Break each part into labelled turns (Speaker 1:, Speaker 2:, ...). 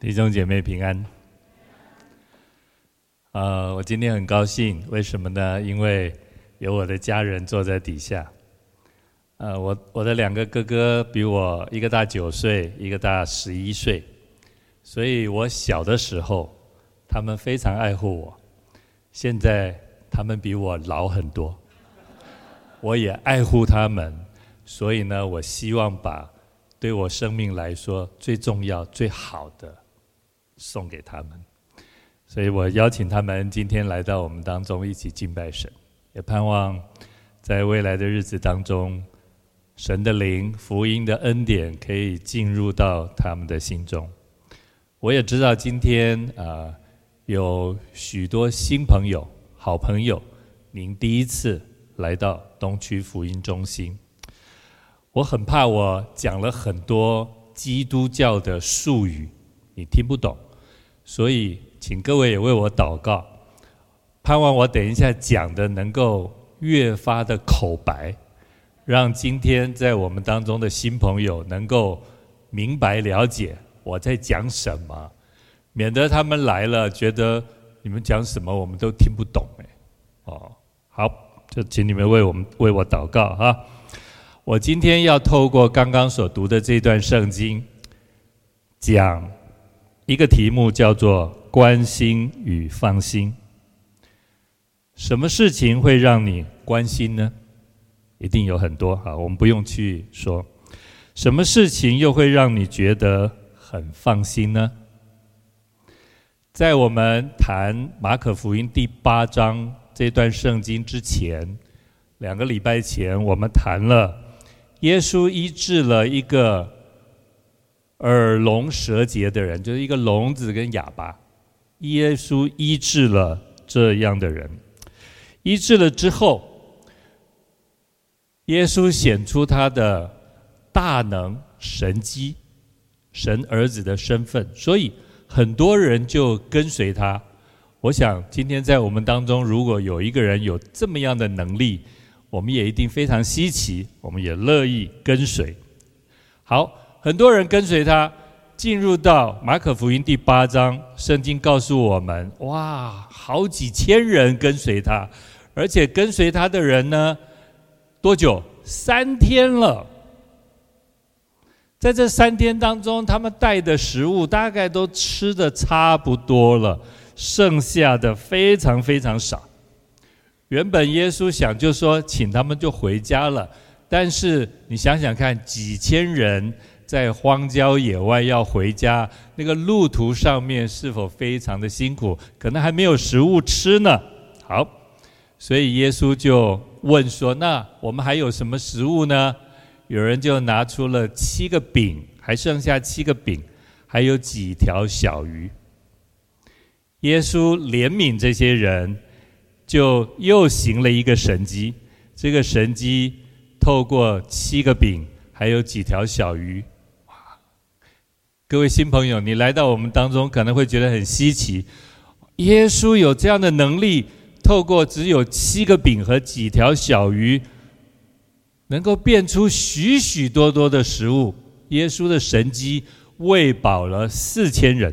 Speaker 1: 弟兄姐妹平安。呃，我今天很高兴，为什么呢？因为有我的家人坐在底下。呃，我我的两个哥哥比我一个大九岁，一个大十一岁，所以我小的时候，他们非常爱护我。现在他们比我老很多，我也爱护他们，所以呢，我希望把对我生命来说最重要、最好的。送给他们，所以我邀请他们今天来到我们当中一起敬拜神，也盼望在未来的日子当中，神的灵、福音的恩典可以进入到他们的心中。我也知道今天啊、有许多新朋友、好朋友，您第一次来到东区福音中心，我很怕我讲了很多基督教的术语，你听不懂。所以，请各位也为我祷告，盼望我等一下讲的能够越发的口白，让今天在我们当中的新朋友能够明白了解我在讲什么，免得他们来了觉得你们讲什么我们都听不懂哎。哦，好，就请你们为我们为我祷告哈。我今天要透过刚刚所读的这段圣经讲。一个题目叫做“关心与放心”。什么事情会让你关心呢？一定有很多哈，我们不用去说。什么事情又会让你觉得很放心呢？在我们谈马可福音第八章这段圣经之前，两个礼拜前，我们谈了耶稣医治了一个。耳聋舌结的人，就是一个聋子跟哑巴，耶稣医治了这样的人。医治了之后，耶稣显出他的大能神迹，神儿子的身份，所以很多人就跟随他。我想今天在我们当中，如果有一个人有这么样的能力，我们也一定非常稀奇，我们也乐意跟随。好。很多人跟随他，进入到马可福音第八章，圣经告诉我们：哇，好几千人跟随他，而且跟随他的人呢，多久？三天了。在这三天当中，他们带的食物大概都吃得差不多了，剩下的非常非常少。原本耶稣想就说，请他们就回家了，但是你想想看，几千人。在荒郊野外要回家，那个路途上面是否非常的辛苦？可能还没有食物吃呢。好，所以耶稣就问说：“那我们还有什么食物呢？”有人就拿出了七个饼，还剩下七个饼，还有几条小鱼。耶稣怜悯这些人，就又行了一个神迹。这个神迹透过七个饼，还有几条小鱼。各位新朋友，你来到我们当中，可能会觉得很稀奇。耶稣有这样的能力，透过只有七个饼和几条小鱼，能够变出许许多多的食物。耶稣的神迹喂饱了四千人。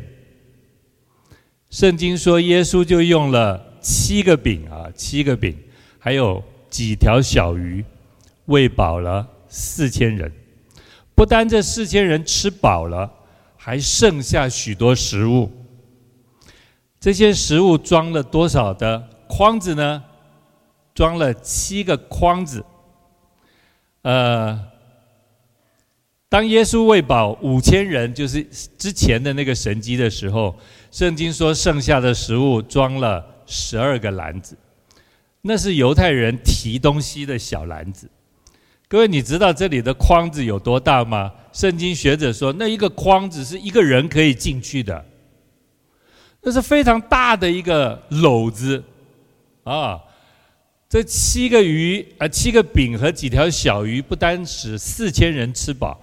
Speaker 1: 圣经说，耶稣就用了七个饼啊，七个饼，还有几条小鱼，喂饱了四千人。不单这四千人吃饱了。还剩下许多食物，这些食物装了多少的筐子呢？装了七个筐子。呃，当耶稣喂饱五千人，就是之前的那个神迹的时候，圣经说剩下的食物装了十二个篮子，那是犹太人提东西的小篮子。各位，你知道这里的筐子有多大吗？圣经学者说，那一个筐子是一个人可以进去的，那是非常大的一个篓子啊！这七个鱼啊，七个饼和几条小鱼，不单使四千人吃饱，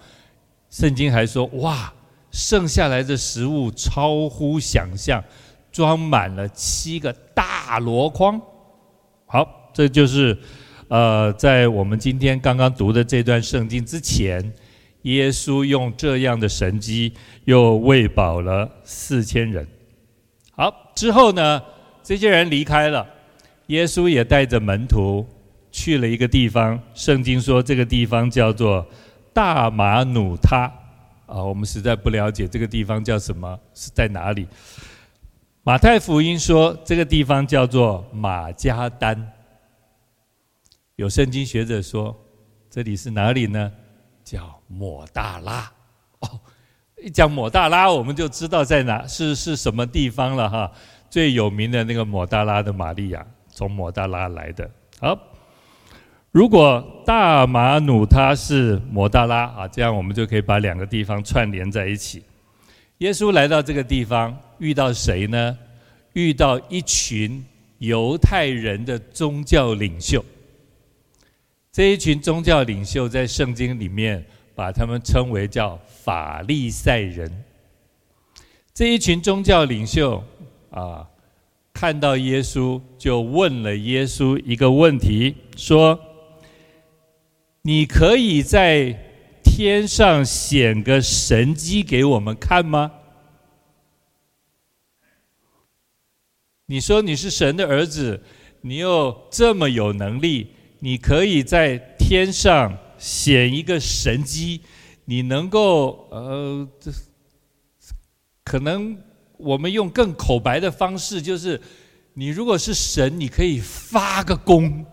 Speaker 1: 圣经还说，哇，剩下来的食物超乎想象，装满了七个大箩筐。好，这就是。呃，在我们今天刚刚读的这段圣经之前，耶稣用这样的神迹又喂饱了四千人。好，之后呢，这些人离开了，耶稣也带着门徒去了一个地方。圣经说这个地方叫做大马努他啊，我们实在不了解这个地方叫什么，是在哪里？马太福音说这个地方叫做马加丹。有圣经学者说，这里是哪里呢？叫抹大拉。哦，一讲抹大拉，我们就知道在哪是是什么地方了哈。最有名的那个抹大拉的玛利亚，从抹大拉来的。好，如果大马努他是抹大拉啊，这样我们就可以把两个地方串联在一起。耶稣来到这个地方，遇到谁呢？遇到一群犹太人的宗教领袖。这一群宗教领袖在圣经里面把他们称为叫法利赛人。这一群宗教领袖啊，看到耶稣就问了耶稣一个问题，说：“你可以在天上显个神迹给我们看吗？”你说你是神的儿子，你又这么有能力。你可以在天上显一个神迹，你能够呃，这可能我们用更口白的方式，就是你如果是神，你可以发个功，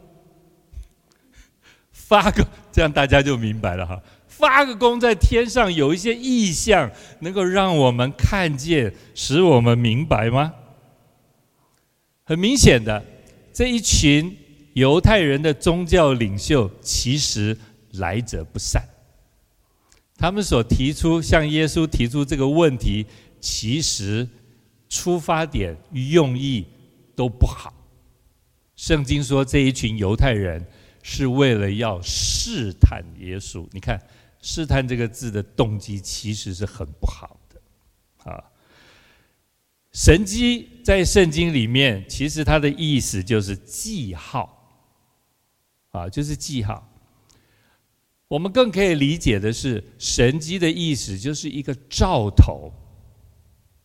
Speaker 1: 发个这样大家就明白了哈。发个功在天上有一些异象，能够让我们看见，使我们明白吗？很明显的，这一群。犹太人的宗教领袖其实来者不善，他们所提出向耶稣提出这个问题，其实出发点与用意都不好。圣经说这一群犹太人是为了要试探耶稣，你看“试探”这个字的动机其实是很不好的，啊。神迹在圣经里面，其实它的意思就是记号。啊，就是记号。我们更可以理解的是，神迹的意思就是一个兆头。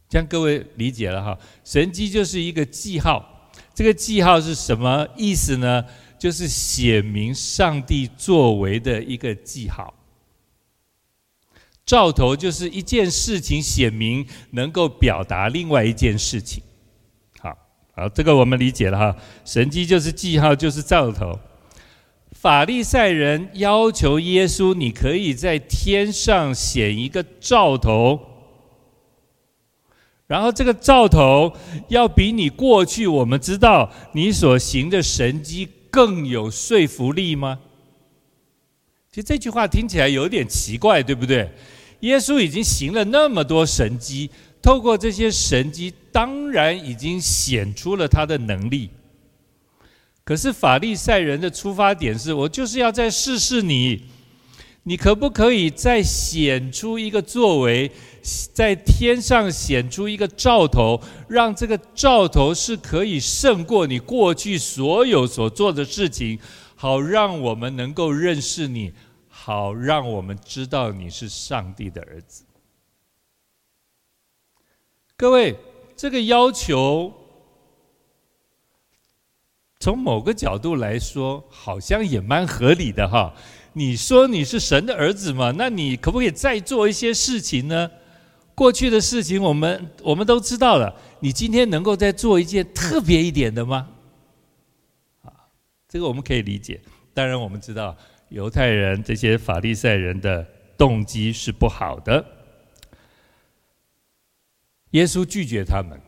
Speaker 1: 这样各位理解了哈？神迹就是一个记号。这个记号是什么意思呢？就是写明上帝作为的一个记号。兆头就是一件事情写明，能够表达另外一件事情。好，好，这个我们理解了哈。神迹就是记号，就是兆头。法利赛人要求耶稣：“你可以在天上显一个兆头，然后这个兆头要比你过去我们知道你所行的神迹更有说服力吗？”其实这句话听起来有点奇怪，对不对？耶稣已经行了那么多神迹，透过这些神迹，当然已经显出了他的能力。可是法利赛人的出发点是我就是要再试试你，你可不可以再显出一个作为，在天上显出一个兆头，让这个兆头是可以胜过你过去所有所做的事情，好让我们能够认识你，好让我们知道你是上帝的儿子。各位，这个要求。从某个角度来说，好像也蛮合理的哈。你说你是神的儿子嘛？那你可不可以再做一些事情呢？过去的事情我们我们都知道了，你今天能够再做一件特别一点的吗？啊，这个我们可以理解。当然，我们知道犹太人这些法利赛人的动机是不好的。耶稣拒绝他们，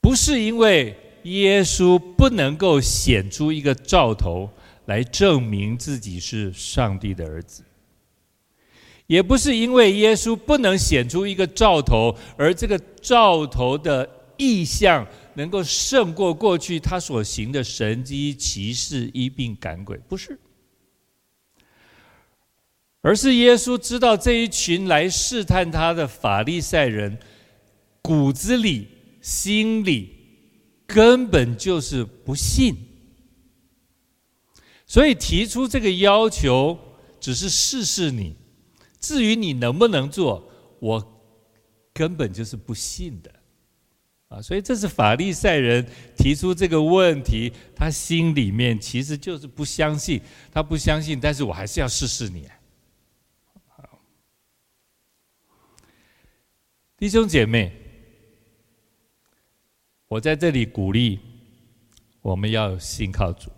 Speaker 1: 不是因为。耶稣不能够显出一个兆头来证明自己是上帝的儿子，也不是因为耶稣不能显出一个兆头，而这个兆头的异象能够胜过过去他所行的神迹奇事、一并赶鬼，不是，而是耶稣知道这一群来试探他的法利赛人骨子里、心里。根本就是不信，所以提出这个要求，只是试试你。至于你能不能做，我根本就是不信的。啊，所以这是法利赛人提出这个问题，他心里面其实就是不相信，他不相信，但是我还是要试试你。弟兄姐妹，我在这里鼓励我们要信靠主。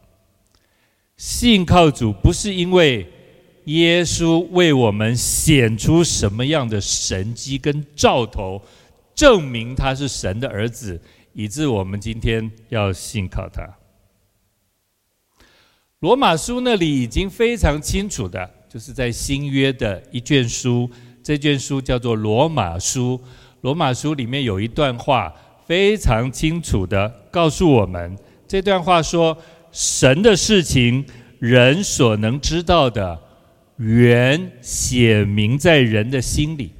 Speaker 1: 信靠主不是因为耶稣为我们显出什么样的神迹跟兆头，证明他是神的儿子，以致我们今天要信靠他。罗马书那里已经非常清楚的，就是在新约的一卷书。这卷书叫做《罗马书》，《罗马书》里面有一段话，非常清楚的告诉我们，这段话说：“神的事情，人所能知道的，原显明在人的心里，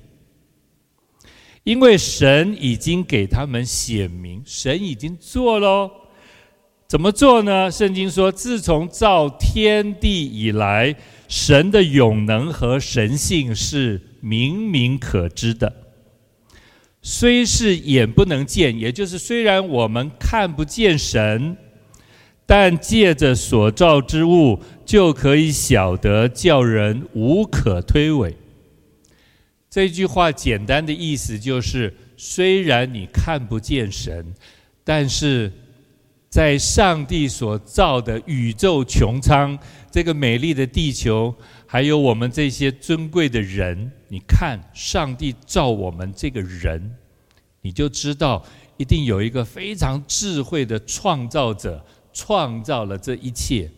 Speaker 1: 因为神已经给他们显明，神已经做喽。怎么做呢？圣经说，自从造天地以来，神的永能和神性是。”明明可知的，虽是眼不能见，也就是虽然我们看不见神，但借着所造之物就可以晓得，叫人无可推诿。这句话简单的意思就是：虽然你看不见神，但是在上帝所造的宇宙穹苍，这个美丽的地球。还有我们这些尊贵的人，你看，上帝造我们这个人，你就知道一定有一个非常智慧的创造者创造了这一切。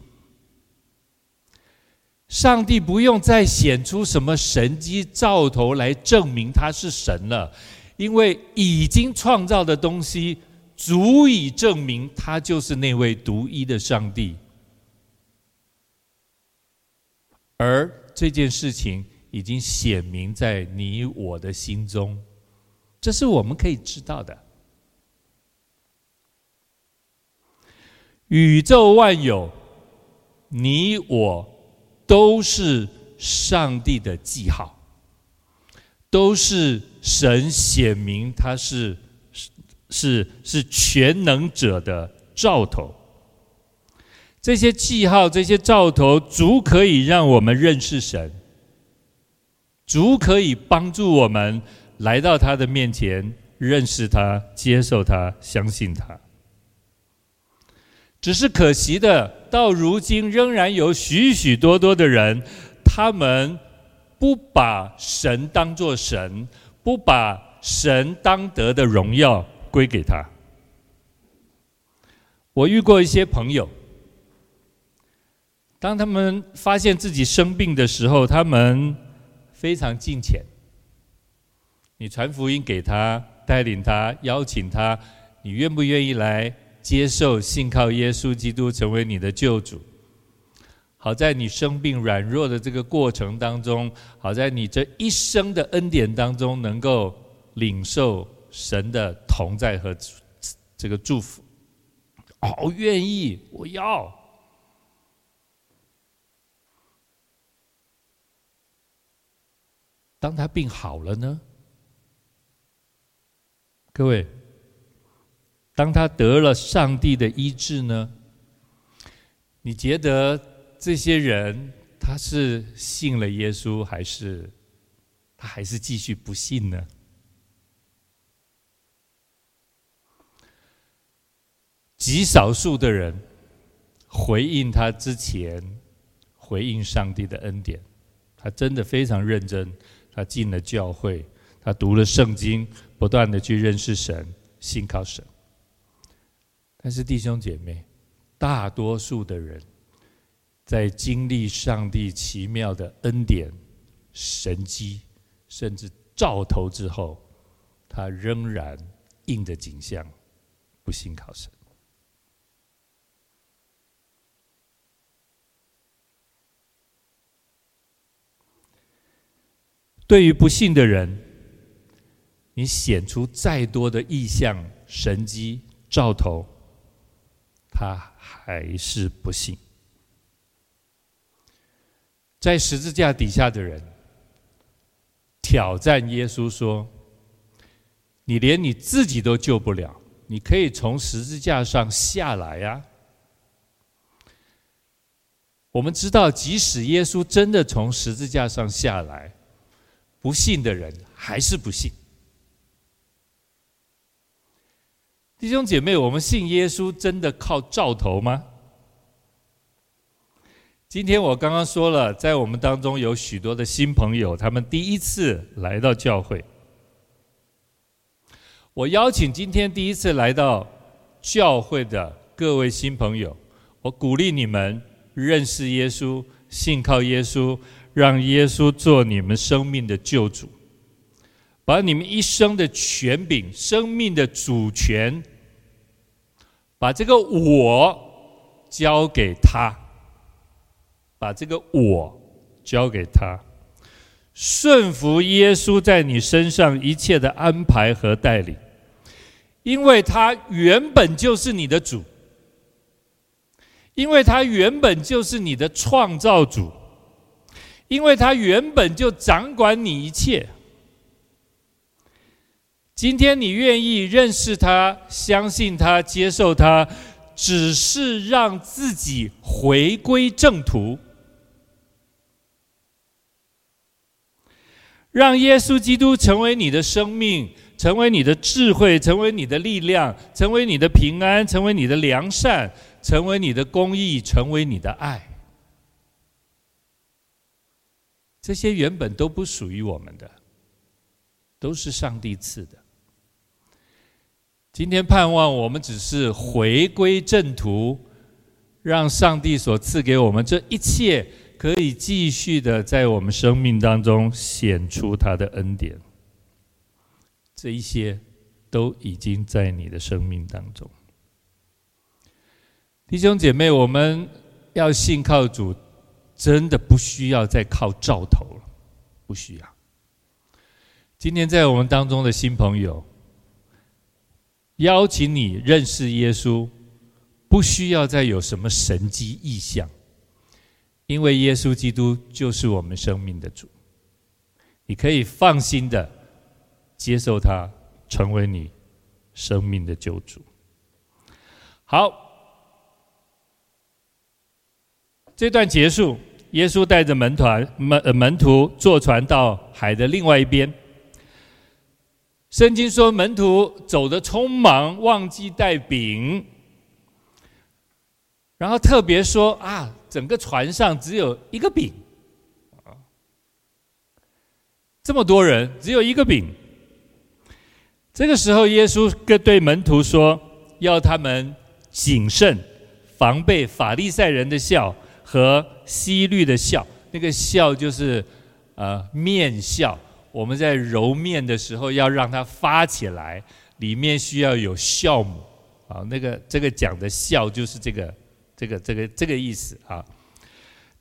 Speaker 1: 上帝不用再显出什么神迹兆头来证明他是神了，因为已经创造的东西足以证明他就是那位独一的上帝。而这件事情已经显明在你我的心中，这是我们可以知道的。宇宙万有，你我都是上帝的记号，都是神显明他是是是全能者的兆头。这些记号、这些兆头，足可以让我们认识神，足可以帮助我们来到他的面前，认识他、接受他、相信他。只是可惜的，到如今仍然有许许多多的人，他们不把神当作神，不把神当得的荣耀归给他。我遇过一些朋友。当他们发现自己生病的时候，他们非常敬虔。你传福音给他，带领他，邀请他，你愿不愿意来接受、信靠耶稣基督成为你的救主？好在你生病软弱的这个过程当中，好在你这一生的恩典当中，能够领受神的同在和这个祝福。哦，愿意，我要。当他病好了呢？各位，当他得了上帝的医治呢？你觉得这些人他是信了耶稣，还是他还是继续不信呢？极少数的人回应他之前回应上帝的恩典，他真的非常认真。他进了教会，他读了圣经，不断的去认识神，信靠神。但是弟兄姐妹，大多数的人在经历上帝奇妙的恩典、神迹，甚至兆头之后，他仍然硬着景象，不信靠神。对于不信的人，你显出再多的异象、神迹、兆头，他还是不信。在十字架底下的人挑战耶稣说：“你连你自己都救不了，你可以从十字架上下来呀！”我们知道，即使耶稣真的从十字架上下来，不信的人还是不信。弟兄姐妹，我们信耶稣真的靠兆头吗？今天我刚刚说了，在我们当中有许多的新朋友，他们第一次来到教会。我邀请今天第一次来到教会的各位新朋友，我鼓励你们认识耶稣，信靠耶稣，让耶稣做你们生命的救主。把你们一生的权柄、生命的主权，把这个我交给他，把这个我交给他，顺服耶稣在你身上一切的安排和带领，因为他原本就是你的主，因为他原本就是你的创造主，因为他原本就掌管你一切。今天你愿意认识他、相信他、接受他，只是让自己回归正途，让耶稣基督成为你的生命，成为你的智慧，成为你的力量，成为你的平安，成为你的良善，成为你的公义，成为你的爱。这些原本都不属于我们的，都是上帝赐的。今天盼望我们只是回归正途，让上帝所赐给我们这一切，可以继续的在我们生命当中显出他的恩典。这一些都已经在你的生命当中。弟兄姐妹，我们要信靠主，真的不需要再靠兆头了，不需要。今天在我们当中的新朋友。邀请你认识耶稣，不需要再有什么神迹异象，因为耶稣基督就是我们生命的主。你可以放心的接受他，成为你生命的救主。好，这段结束，耶稣带着门团门门徒坐船到海的另外一边。圣经说，门徒走得匆忙，忘记带饼。然后特别说啊，整个船上只有一个饼，这么多人只有一个饼。这个时候，耶稣跟对门徒说，要他们谨慎，防备法利赛人的笑和希律的笑。那个笑就是呃面笑。我们在揉面的时候，要让它发起来，里面需要有酵母啊。那个这个讲的笑就是这个这个这个这个意思啊。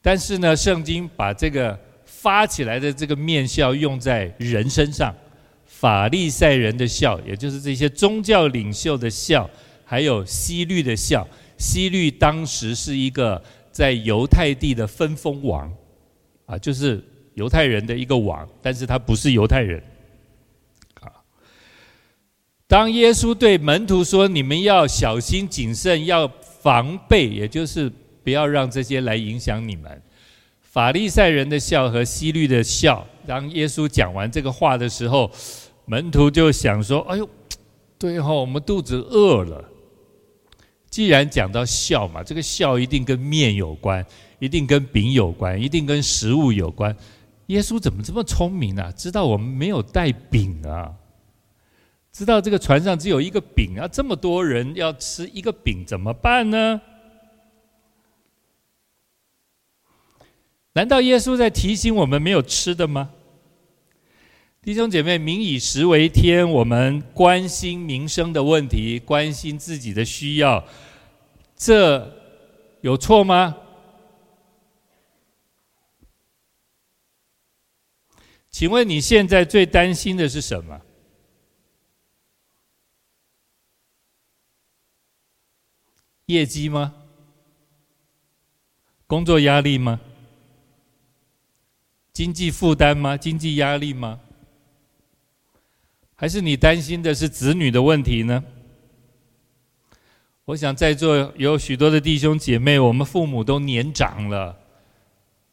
Speaker 1: 但是呢，圣经把这个发起来的这个面笑用在人身上，法利赛人的笑，也就是这些宗教领袖的笑，还有希律的笑。希律当时是一个在犹太地的分封王啊，就是。犹太人的一个王，但是他不是犹太人。啊，当耶稣对门徒说：“你们要小心谨慎，要防备，也就是不要让这些来影响你们。”法利赛人的笑和希律的笑。当耶稣讲完这个话的时候，门徒就想说：“哎呦，对哈，我们肚子饿了。既然讲到笑嘛，这个笑一定跟面有关，一定跟饼有关，一定跟食物有关。”耶稣怎么这么聪明啊？知道我们没有带饼啊？知道这个船上只有一个饼啊？这么多人要吃一个饼怎么办呢？难道耶稣在提醒我们没有吃的吗？弟兄姐妹，民以食为天，我们关心民生的问题，关心自己的需要，这有错吗？请问你现在最担心的是什么？业绩吗？工作压力吗？经济负担吗？经济压力吗？还是你担心的是子女的问题呢？我想在座有许多的弟兄姐妹，我们父母都年长了，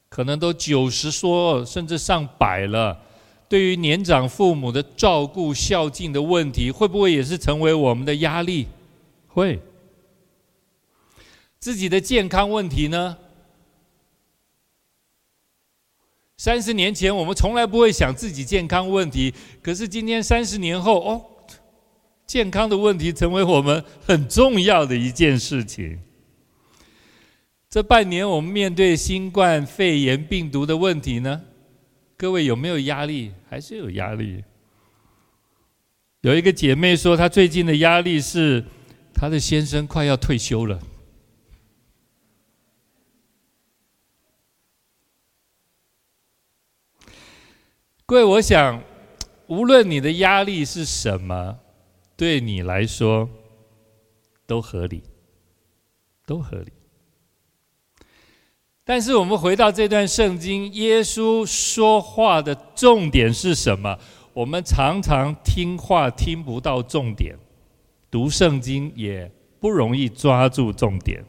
Speaker 1: 可能都九十说甚至上百了。对于年长父母的照顾孝敬的问题，会不会也是成为我们的压力？会。自己的健康问题呢？三十年前我们从来不会想自己健康问题，可是今天三十年后，哦，健康的问题成为我们很重要的一件事情。这半年我们面对新冠肺炎病毒的问题呢？各位有没有压力？还是有压力？有一个姐妹说，她最近的压力是她的先生快要退休了。各位，我想，无论你的压力是什么，对你来说都合理，都合理。但是，我们回到这段圣经，耶稣说话的重点是什么？我们常常听话听不到重点，读圣经也不容易抓住重点。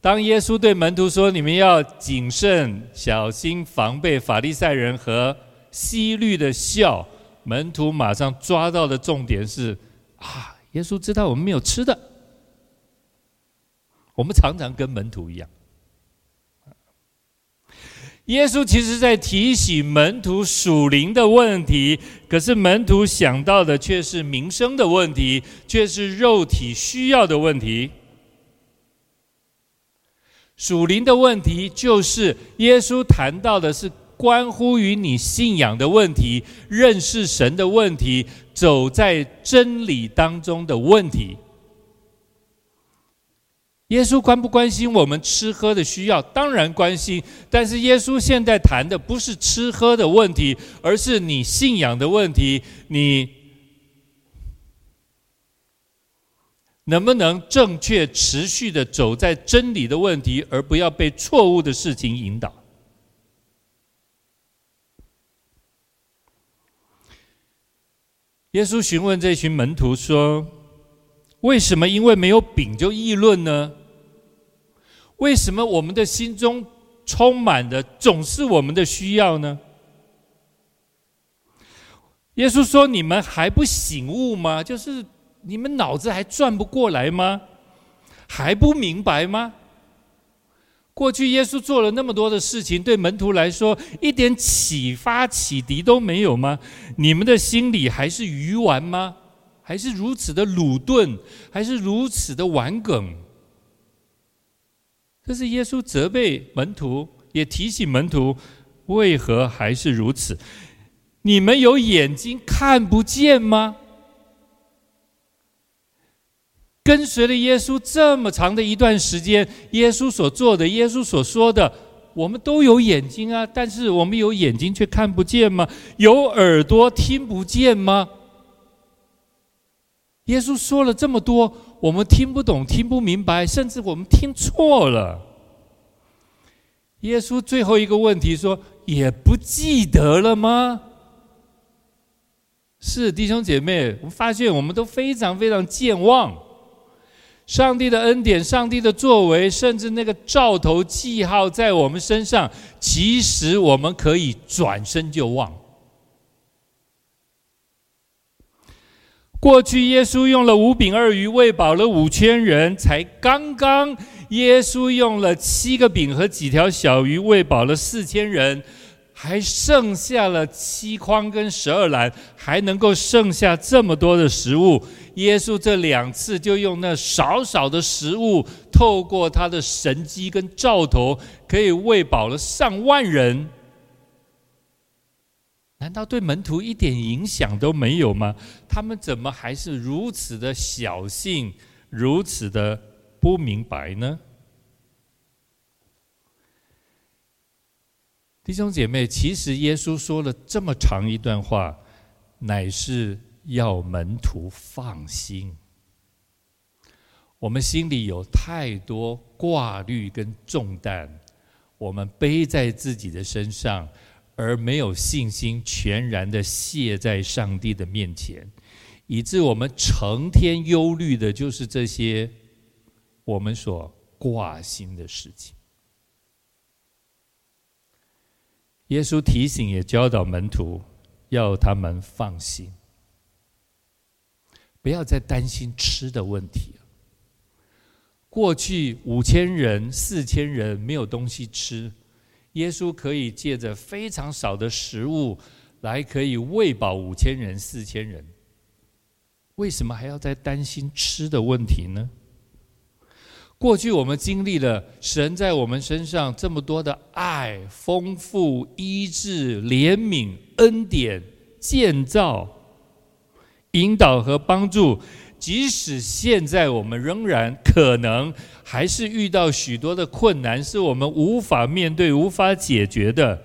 Speaker 1: 当耶稣对门徒说：“你们要谨慎、小心、防备法利赛人和。”希律的笑，门徒马上抓到的重点是啊，耶稣知道我们没有吃的。我们常常跟门徒一样，耶稣其实在提醒门徒属灵的问题，可是门徒想到的却是民生的问题，却是肉体需要的问题。属灵的问题就是耶稣谈到的是。关乎于你信仰的问题、认识神的问题、走在真理当中的问题。耶稣关不关心我们吃喝的需要？当然关心。但是耶稣现在谈的不是吃喝的问题，而是你信仰的问题。你能不能正确、持续的走在真理的问题，而不要被错误的事情引导？耶稣询问这群门徒说：“为什么因为没有饼就议论呢？为什么我们的心中充满的总是我们的需要呢？”耶稣说：“你们还不醒悟吗？就是你们脑子还转不过来吗？还不明白吗？”过去耶稣做了那么多的事情，对门徒来说一点启发启迪都没有吗？你们的心里还是鱼丸吗？还是如此的鲁钝？还是如此的顽梗？这是耶稣责备门徒，也提醒门徒，为何还是如此？你们有眼睛看不见吗？跟随了耶稣这么长的一段时间，耶稣所做的，耶稣所说的，我们都有眼睛啊，但是我们有眼睛却看不见吗？有耳朵听不见吗？耶稣说了这么多，我们听不懂、听不明白，甚至我们听错了。耶稣最后一个问题说：“也不记得了吗？”是弟兄姐妹，我发现我们都非常非常健忘。上帝的恩典，上帝的作为，甚至那个兆头记号在我们身上，其实我们可以转身就忘。过去耶稣用了五饼二鱼喂饱了五千人，才刚刚耶稣用了七个饼和几条小鱼喂饱了四千人。还剩下了七筐跟十二篮，还能够剩下这么多的食物。耶稣这两次就用那少少的食物，透过他的神机跟兆头，可以喂饱了上万人。难道对门徒一点影响都没有吗？他们怎么还是如此的小性，如此的不明白呢？弟兄姐妹，其实耶稣说了这么长一段话，乃是要门徒放心。我们心里有太多挂虑跟重担，我们背在自己的身上，而没有信心，全然的卸在上帝的面前，以致我们成天忧虑的就是这些我们所挂心的事情。耶稣提醒也教导门徒，要他们放心，不要再担心吃的问题了。过去五千人、四千人没有东西吃，耶稣可以借着非常少的食物来可以喂饱五千人、四千人。为什么还要再担心吃的问题呢？过去我们经历了神在我们身上这么多的爱、丰富、医治、怜悯、恩典、建造、引导和帮助，即使现在我们仍然可能还是遇到许多的困难，是我们无法面对、无法解决的。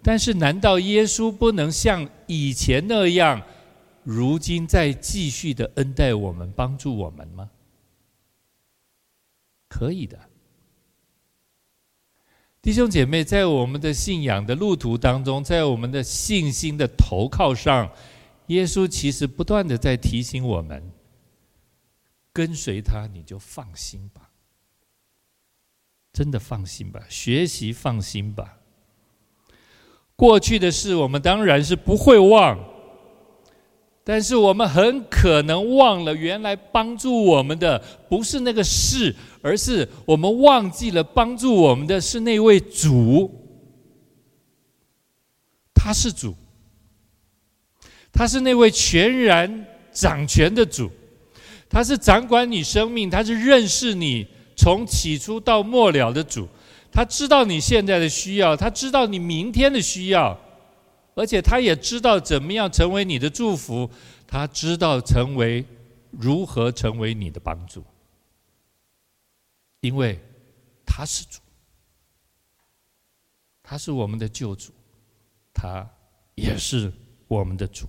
Speaker 1: 但是，难道耶稣不能像以前那样，如今再继续的恩待我们、帮助我们吗？可以的，弟兄姐妹，在我们的信仰的路途当中，在我们的信心的投靠上，耶稣其实不断的在提醒我们：跟随他，你就放心吧，真的放心吧，学习放心吧。过去的事，我们当然是不会忘。但是我们很可能忘了，原来帮助我们的不是那个事，而是我们忘记了帮助我们的是那位主。他是主，他是那位全然掌权的主，他是掌管你生命，他是认识你从起初到末了的主，他知道你现在的需要，他知道你明天的需要。而且他也知道怎么样成为你的祝福，他知道成为如何成为你的帮助，因为他是主，他是我们的救主，他也是我们的主，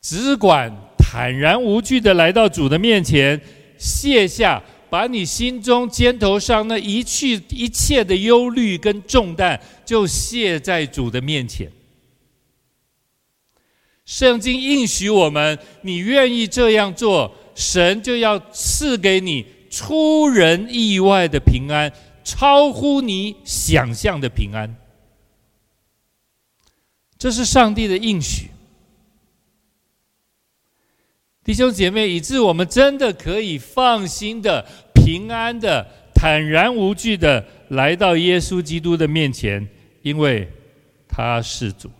Speaker 1: 只管坦然无惧的来到主的面前，卸下。把你心中肩头上那一去一切的忧虑跟重担，就卸在主的面前。圣经应许我们，你愿意这样做，神就要赐给你出人意外的平安，超乎你想象的平安。这是上帝的应许。弟兄姐妹，以致我们真的可以放心的、平安的、坦然无惧的来到耶稣基督的面前，因为他是主。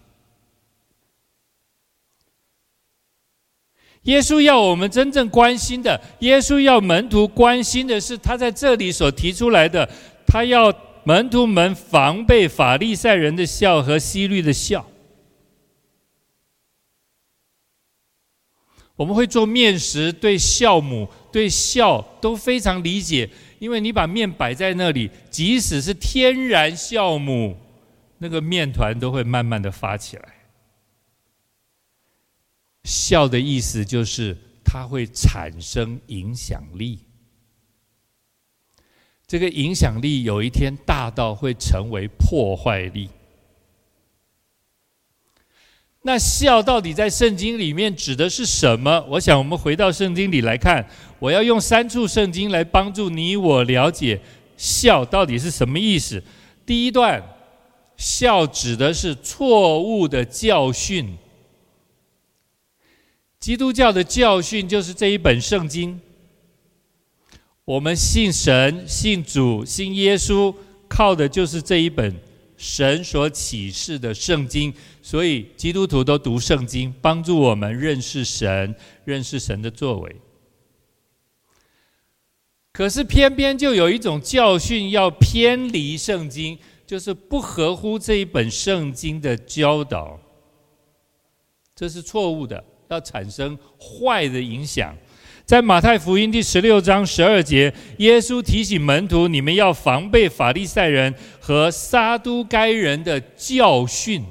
Speaker 1: 耶稣要我们真正关心的，耶稣要门徒关心的是他在这里所提出来的，他要门徒们防备法利赛人的笑和希律的笑。我们会做面食，对酵母、对酵都非常理解，因为你把面摆在那里，即使是天然酵母，那个面团都会慢慢的发起来。酵的意思就是它会产生影响力，这个影响力有一天大到会成为破坏力。那酵到底在圣经里面指的是什么？我想我们回到圣经里来看，我要用三处圣经来帮助你我了解酵到底是什么意思。第一段，酵指的是错误的教训。基督教的教训就是这一本圣经。我们信神、信主、信耶稣，靠的就是这一本。神所启示的圣经，所以基督徒都读圣经，帮助我们认识神，认识神的作为。可是偏偏就有一种教训要偏离圣经，就是不合乎这一本圣经的教导，这是错误的，要产生坏的影响。在马太福音第十六章十二节，耶稣提醒门徒：“你们要防备法利赛人和撒都该人的教训。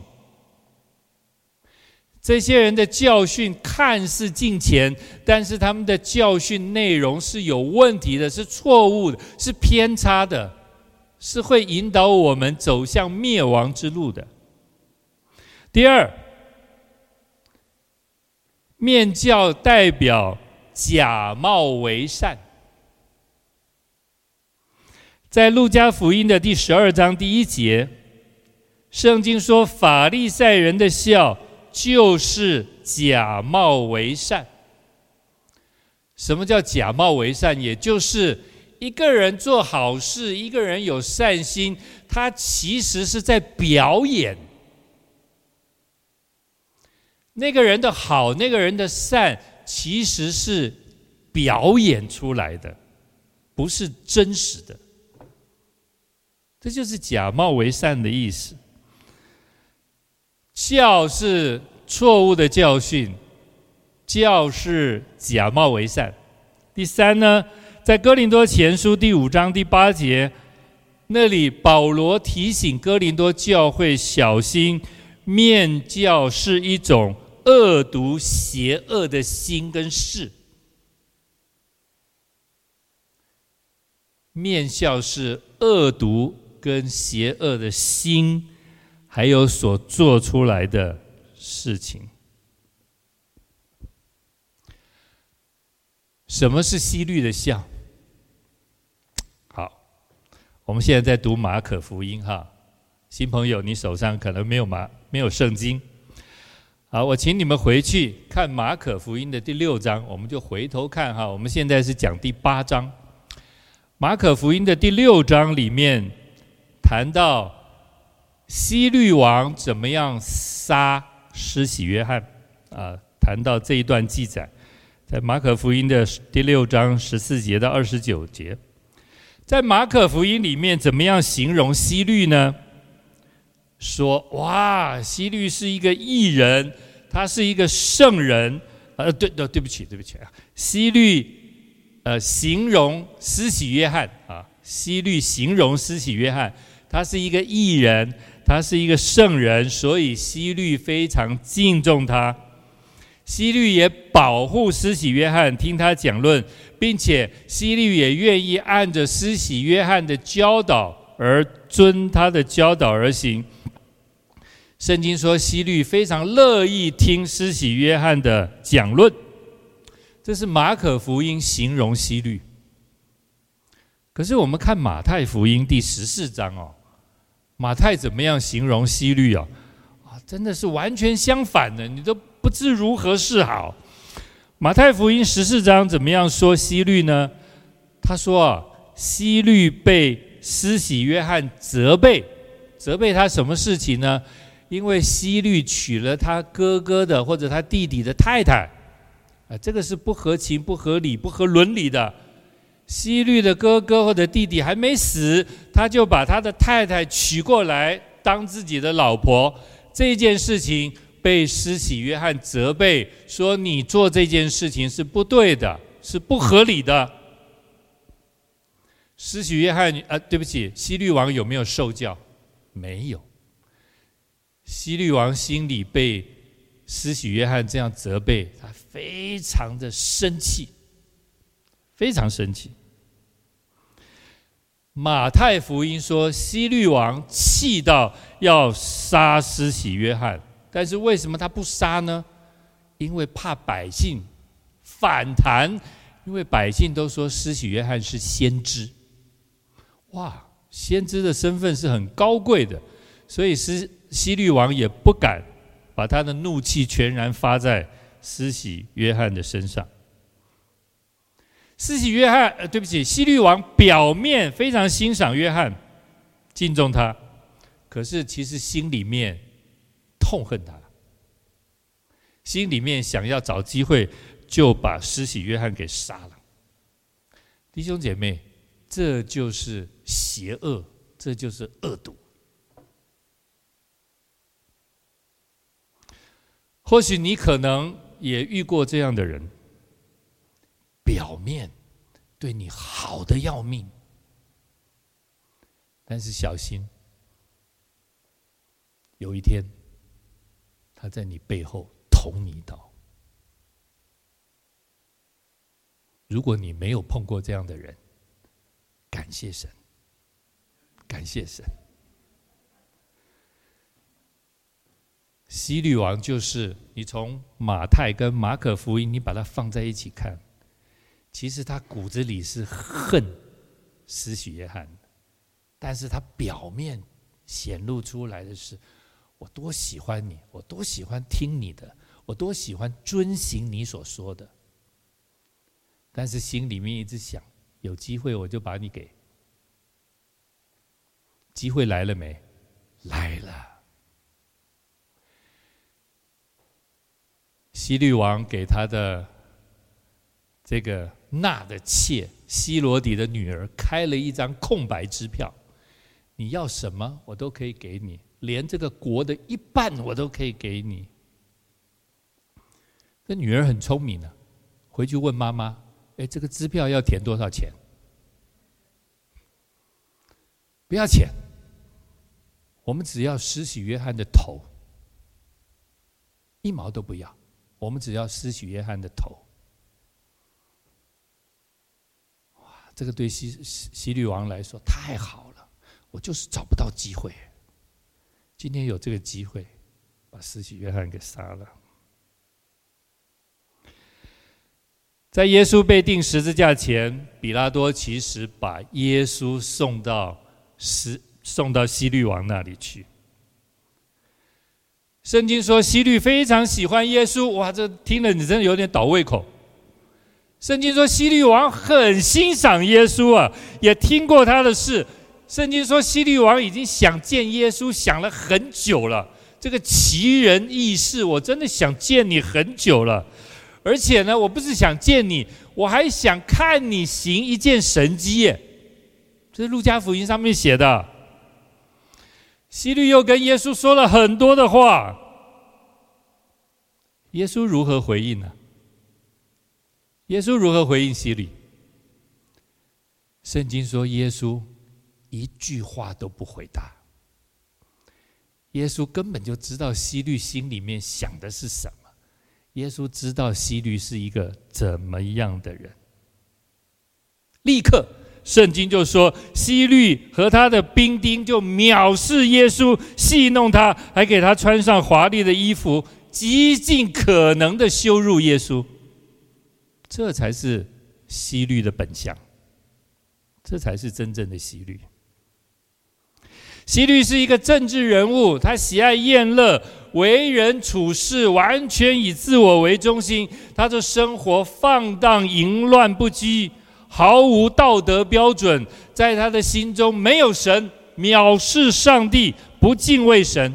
Speaker 1: 这些人的教训看似近前，但是他们的教训内容是有问题的，是错误的，是偏差的。是会引导我们走向灭亡之路的。第二，面教代表假冒为善。在路加福音的第十二章第一节，圣经说法利赛人的笑就是假冒为善。什么叫假冒为善？也就是一个人做好事，一个人有善心，他其实是在表演。那个人的好，那个人的善，其实是表演出来的，不是真实的。这就是假冒为善的意思。教是错误的教训。教是假冒为善。第三呢，在哥林多前书第五章第八节那里，保罗提醒哥林多教会小心，面教是一种恶毒邪恶的心跟事。面教是恶毒跟邪恶的心，还有所做出来的事情。什么是希律的笑？好，我们现在在读马可福音哈。新朋友，你手上可能没有马，没有圣经。好，我请你们回去看马可福音的第六章，我们就回头看哈。我们现在是讲第八章。马可福音的第六章里面谈到希律王怎么样杀施洗约翰啊，谈到这一段记载。在马可福音的第六章十四节到二十九节，在马可福音里面怎么样形容希律呢？说哇，希律是一个艺人，他是一个圣人。呃，对，对，对不起，对不起啊，希律呃形容施洗约翰啊，希律形容施洗约翰，他是一个艺人，他是一个圣人，所以希律非常敬重他。希律也保护施洗约翰，听他讲论，并且希律也愿意按着施洗约翰的教导而遵他的教导而行。圣经说，西律非常乐意听施洗约翰的讲论。这是马可福音形容西律。可是我们看马太福音第十四章哦，马太怎么样形容西律啊？啊，真的是完全相反的，你都。不知如何是好。马太福音十四章怎么样说西律呢？他说啊，西律被施洗约翰责备，责备他什么事情呢？因为希律娶了他哥哥的或者他弟弟的太太，啊，这个是不合情、不合理、不合伦理的。希律的哥哥或者弟弟还没死，他就把他的太太娶过来当自己的老婆，这件事情。被施洗约翰责备说：“你做这件事情是不对的，是不合理的。”施洗约翰啊，对不起，西律王有没有受教？没有。西律王心里被施洗约翰这样责备，他非常的生气，非常生气。马太福音说，西律王气到要杀施洗约翰。但是为什么他不杀呢？因为怕百姓反弹，因为百姓都说施洗约翰是先知，哇，先知的身份是很高贵的，所以西西律王也不敢把他的怒气全然发在施洗约翰的身上。施洗约翰，呃，对不起，西律王表面非常欣赏约翰，敬重他，可是其实心里面。痛恨他，心里面想要找机会就把施洗约翰给杀了。弟兄姐妹，这就是邪恶，这就是恶毒。或许你可能也遇过这样的人，表面对你好的要命，但是小心，有一天。他在你背后捅你一刀。如果你没有碰过这样的人，感谢神，感谢神。西律王就是你从马太跟马可福音，你把它放在一起看，其实他骨子里是恨施洗约翰，但是他表面显露出来的是，我多喜欢你，我多喜欢听你的，我多喜欢遵行你所说的，但是心里面一直想，有机会我就把你给，机会来了没？来了。希律王给他的这个纳的妾希罗底的女儿开了一张空白支票，你要什么我都可以给你，连这个国的一半我都可以给你。这女儿很聪明的，回去问妈妈：“哎，这个支票要填多少钱？”不要钱，我们只要施洗约翰的头，一毛都不要。我们只要施洗约翰的头，哇！这个对西西律王来说太好了，我就是找不到机会。今天有这个机会，把施洗约翰给杀了。在耶稣被钉十字架前，比拉多其实把耶稣送到十送到西律王那里去。圣经说希律非常喜欢耶稣，哇，这听了你真的有点倒胃口。圣经说西律王很欣赏耶稣啊，也听过他的事。圣经说西律王已经想见耶稣，想了很久了。这个奇人异事，我真的想见你很久了。而且呢，我不是想见你，我还想看你行一件神迹耶。这是路加福音上面写的。希律又跟耶稣说了很多的话，耶稣如何回应呢？耶稣如何回应希律？圣经说耶稣一句话都不回答。耶稣根本就知道希律心里面想的是什么，耶稣知道希律是一个怎么样的人，立刻。圣经就说，希律和他的兵丁就藐视耶稣，戏弄他，还给他穿上华丽的衣服，极尽可能的羞辱耶稣。这才是希律的本相，这才是真正的希律。希律是一个政治人物，他喜爱宴乐，为人处事完全以自我为中心，他的生活放荡淫乱不羁。毫无道德标准，在他的心中没有神，藐视上帝，不敬畏神。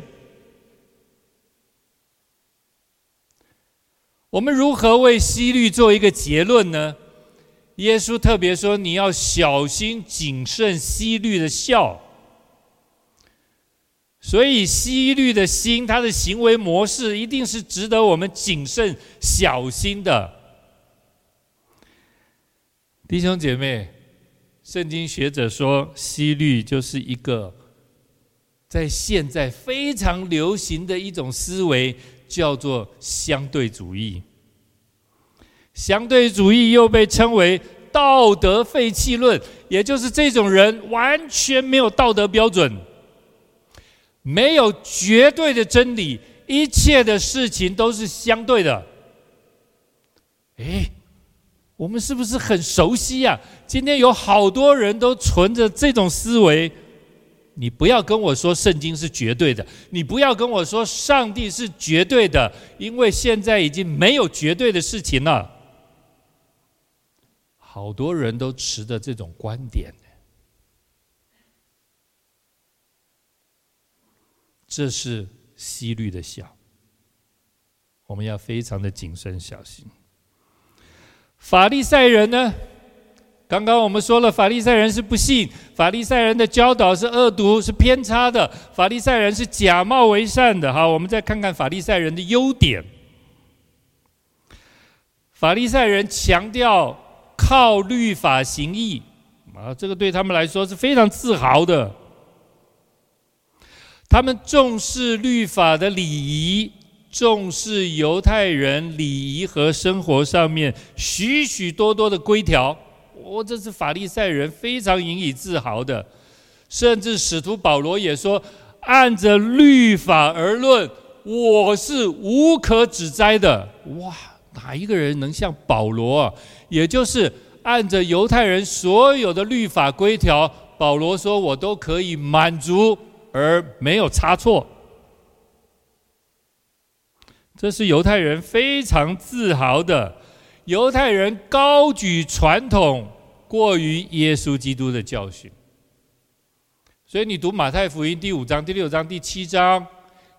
Speaker 1: 我们如何为希律做一个结论呢？耶稣特别说：“你要小心谨慎希律的笑。”所以希律的心，他的行为模式，一定是值得我们谨慎小心的。弟兄姐妹，圣经学者说，希律就是一个在现在非常流行的一种思维，叫做相对主义。相对主义又被称为道德废弃论，也就是这种人完全没有道德标准，没有绝对的真理，一切的事情都是相对的。诶。我们是不是很熟悉呀？今天有好多人都存着这种思维。你不要跟我说圣经是绝对的，你不要跟我说上帝是绝对的，因为现在已经没有绝对的事情了。好多人都持着这种观点，这是希律的笑。我们要非常的谨慎小心。法利赛人呢？刚刚我们说了，法利赛人是不信，法利赛人的教导是恶毒、是偏差的，法利赛人是假冒为善的。好，我们再看看法利赛人的优点。法利赛人强调靠律法行义，啊，这个对他们来说是非常自豪的。他们重视律法的礼仪。重视犹太人礼仪和生活上面许许多多的规条，我、这是法利赛人非常引以自豪的。甚至使徒保罗也说：“按着律法而论，我是无可指摘的。”哇，哪一个人能像保罗啊？也就是按着犹太人所有的律法规条，保罗说我都可以满足而没有差错。这是犹太人非常自豪的。犹太人高举传统，过于耶稣基督的教训。所以你读马太福音第五章、第六章、第七章，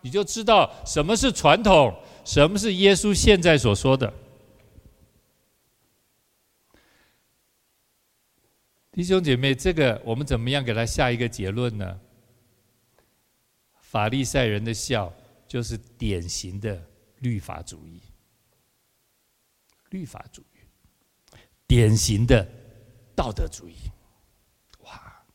Speaker 1: 你就知道什么是传统，什么是耶稣现在所说的。弟兄姐妹，这个我们怎么样给他下一个结论呢？法利赛人的笑就是典型的律法主义，律法主义，典型的道德主义。哇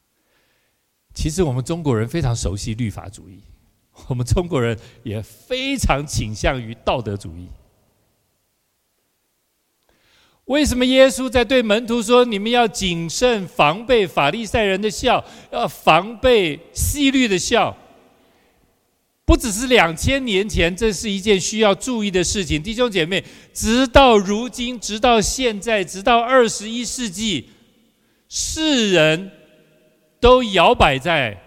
Speaker 1: 其实我们中国人非常熟悉律法主义，我们中国人也非常倾向于道德主义。为什么耶稣在对门徒说：“你们要谨慎防备法利赛人的笑，要防备希律的笑？”不只是两千年前，这是一件需要注意的事情。弟兄姐妹，直到如今，直到现在，直到二十一世纪，世人。都摇摆在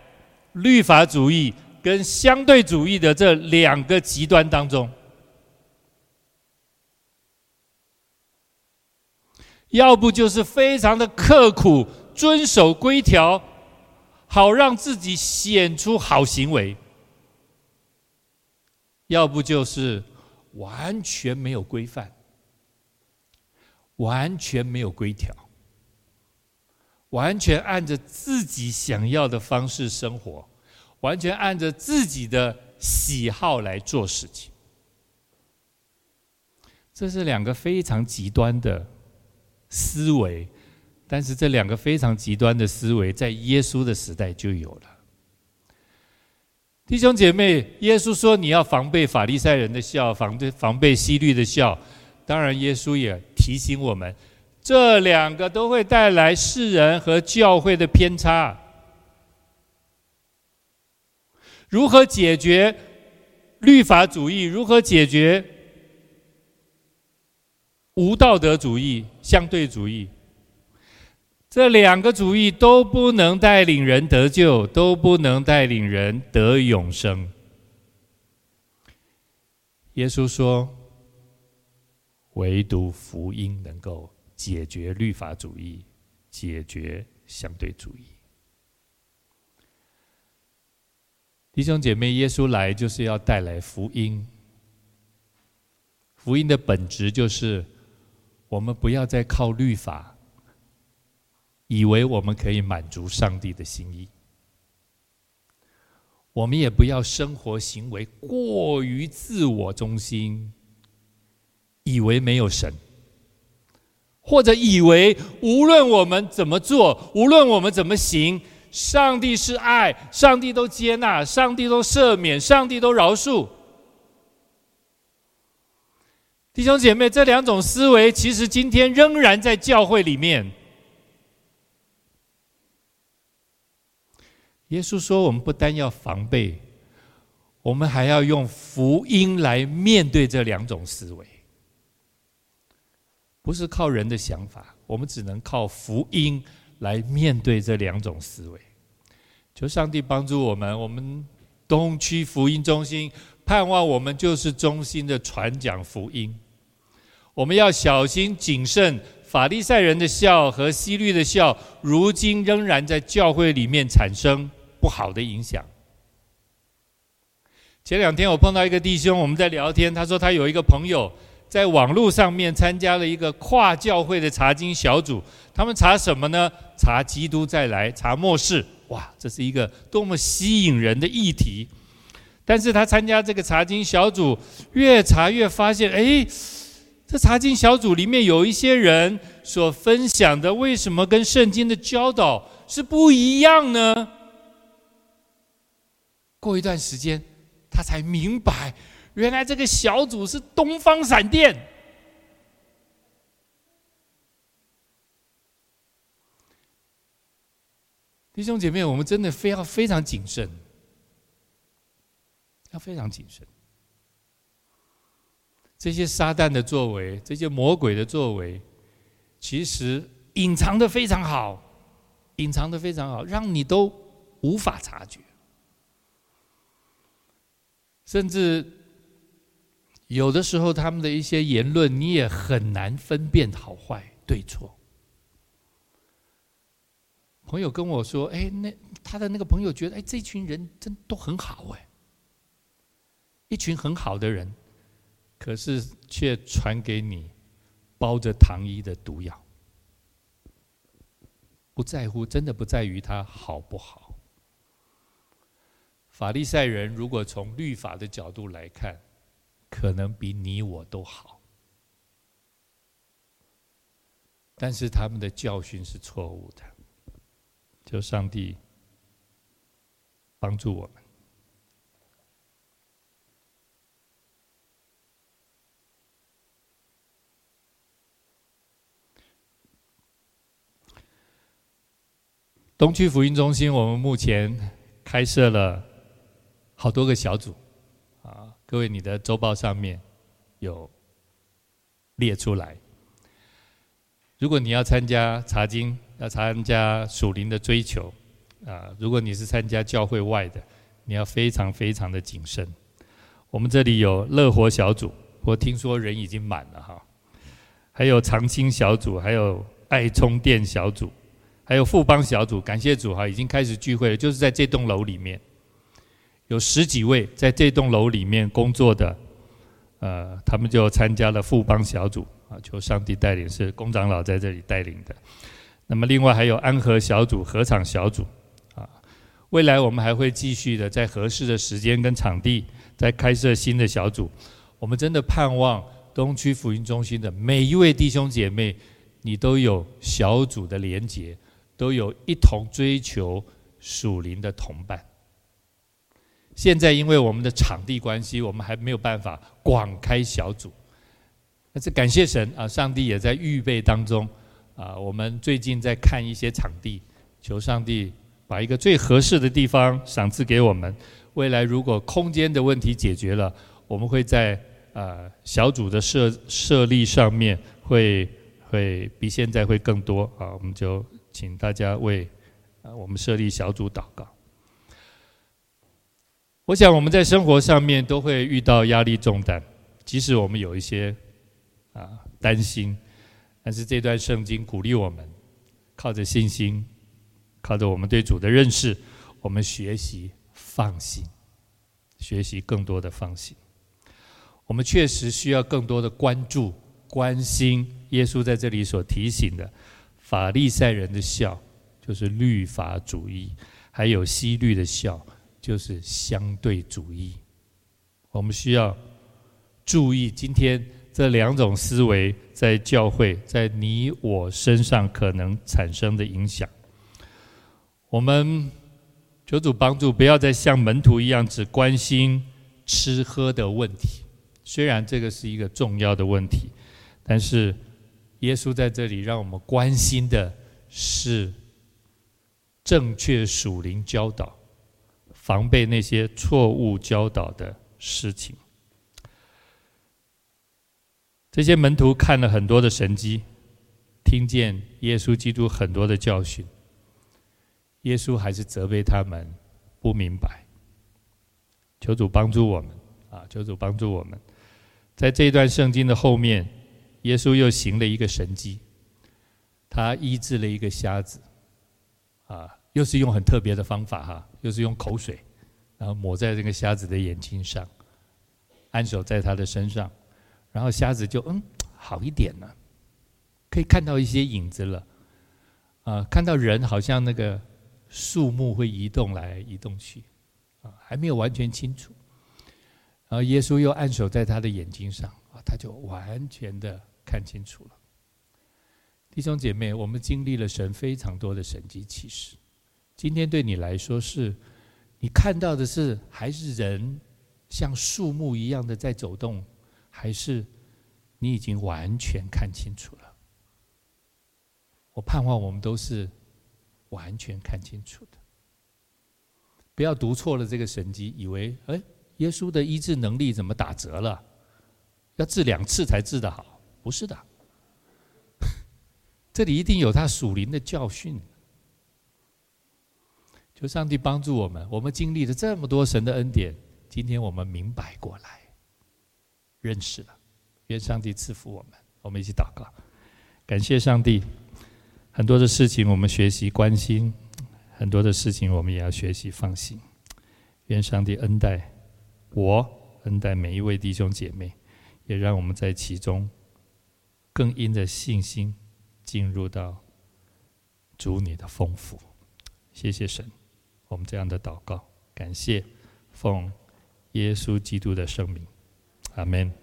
Speaker 1: 律法主义跟相对主义的这两个极端当中，要不就是非常的刻苦遵守规条，好让自己显出好行为；要不就是完全没有规范，完全没有规条。完全按着自己想要的方式生活，完全按着自己的喜好来做事情，这是两个非常极端的思维。但是这两个非常极端的思维，在耶稣的时代就有了。弟兄姐妹，耶稣说你要防备法利赛人的笑，防备防备希律的笑。当然，耶稣也提醒我们。这两个都会带来世人和教会的偏差。如何解决律法主义？如何解决无道德主义、相对主义？这两个主义都不能带领人得救，都不能带领人得永生。耶稣说：“唯独福音能够。”解决律法主义，解决相对主义。弟兄姐妹，耶稣来就是要带来福音。福音的本质就是，我们不要再靠律法，以为我们可以满足上帝的心意。我们也不要生活行为过于自我中心，以为没有神。或者以为无论我们怎么做，无论我们怎么行，上帝是爱，上帝都接纳，上帝都赦免，上帝都饶恕。弟兄姐妹，这两种思维其实今天仍然在教会里面。耶稣说：“我们不单要防备，我们还要用福音来面对这两种思维。”不是靠人的想法，我们只能靠福音来面对这两种思维。求上帝帮助我们，我们东区福音中心盼望我们就是中心的传讲福音。我们要小心谨慎，法利赛人的笑和西律的笑，如今仍然在教会里面产生不好的影响。前两天我碰到一个弟兄，我们在聊天，他说他有一个朋友。在网络上面参加了一个跨教会的查经小组，他们查什么呢？查基督再来，查末世。哇，这是一个多么吸引人的议题！但是他参加这个查经小组，越查越发现，哎，这查经小组里面有一些人所分享的，为什么跟圣经的教导是不一样呢？过一段时间，他才明白。原来这个小组是东方闪电。弟兄姐妹，我们真的非要非常谨慎，要非常谨慎。这些撒旦的作为，这些魔鬼的作为，其实隐藏的非常好，隐藏的非常好，让你都无法察觉，甚至有的时候他们的一些言论，你也很难分辨好坏对错。朋友跟我说：“哎，那他的那个朋友觉得，哎，这群人真都很好哎，一群很好的人，可是却传给你包着糖衣的毒药。不在乎，真的不在于他好不好。法利赛人如果从律法的角度来看，可能比你我都好，但是他们的教训是错误的。”求上帝帮助我们。东区福音中心，我们目前开设了好多个小组，啊，各位，你的周报上面有列出来。如果你要参加查经，要参加属灵的追求，啊，如果你是参加教会外的，你要非常非常的谨慎。我们这里有乐活小组，我听说人已经满了哈，还有长青小组，还有爱充电小组，还有富邦小组。感谢主哈，已经开始聚会了，就是在这栋楼里面，有十几位在这栋楼里面工作的，呃，他们就参加了富邦小组啊，求上帝带领，是工长老在这里带领的。那么，另外还有安和小组、合场小组，啊，未来我们还会继续的在合适的时间跟场地，再开设新的小组。我们真的盼望东区福音中心的每一位弟兄姐妹，你都有小组的连结，都有一同追求属灵的同伴。现在因为我们的场地关系，我们还没有办法广开小组，但是感谢神啊，上帝也在预备当中。啊，我们最近在看一些场地，求上帝把一个最合适的地方赏赐给我们。未来如果空间的问题解决了，我们会在呃小组的设设立上面会会比现在会更多啊。我们就请大家为啊我们设立小组祷告。我想我们在生活上面都会遇到压力重担，即使我们有一些啊担心。但是这段圣经鼓励我们，靠着信心，靠着我们对主的认识，我们学习放心，学习更多的放心。我们确实需要更多的关注、关心。耶稣在这里所提醒的，法利赛人的酵就是律法主义，还有希律的酵就是相对主义。我们需要注意今天。这两种思维在教会，在你我身上可能产生的影响。我们求主帮助，不要再像门徒一样只关心吃喝的问题。虽然这个是一个重要的问题，但是耶稣在这里让我们关心的是正确属灵教导，防备那些错误教导的事情。这些门徒看了很多的神迹，听见耶稣基督很多的教训，耶稣还是责备他们不明白。求主帮助我们啊！求主帮助我们，在这一段圣经的后面，耶稣又行了一个神迹，他医治了一个瞎子，啊，又是用很特别的方法哈，又是用口水，然后抹在这个瞎子的眼睛上，按手在他的身上。然后瞎子就嗯好一点了，可以看到一些影子了，啊，看到人好像那个树木会移动来移动去，啊，还没有完全清楚。然后耶稣又按手在他的眼睛上，啊，他就完全的看清楚了。弟兄姐妹，我们经历了神非常多的神迹奇事，今天对你来说是，你看到的是还是人像树木一样的在走动？还是你已经完全看清楚了？我盼望我们都是
Speaker 2: 完全看清楚的。不要读错了这个神迹，以为哎，耶稣的医治能力怎么打折了？要治两次才治得好？不是的，这里一定有他属灵的教训。求上帝帮助我们，我们经历了这么多神的恩典，今天我们明白过来，认识了。愿上帝赐福我们，我们一起祷告，感谢上帝。很多的事情我们学习关心。很多的事情，我们也要学习放心。愿上帝恩待我，恩待每一位弟兄姐妹，也让我们在其中更因着信心进入到主你的丰富。谢谢神，我们这样的祷告，感谢奉耶稣基督的圣名，阿门。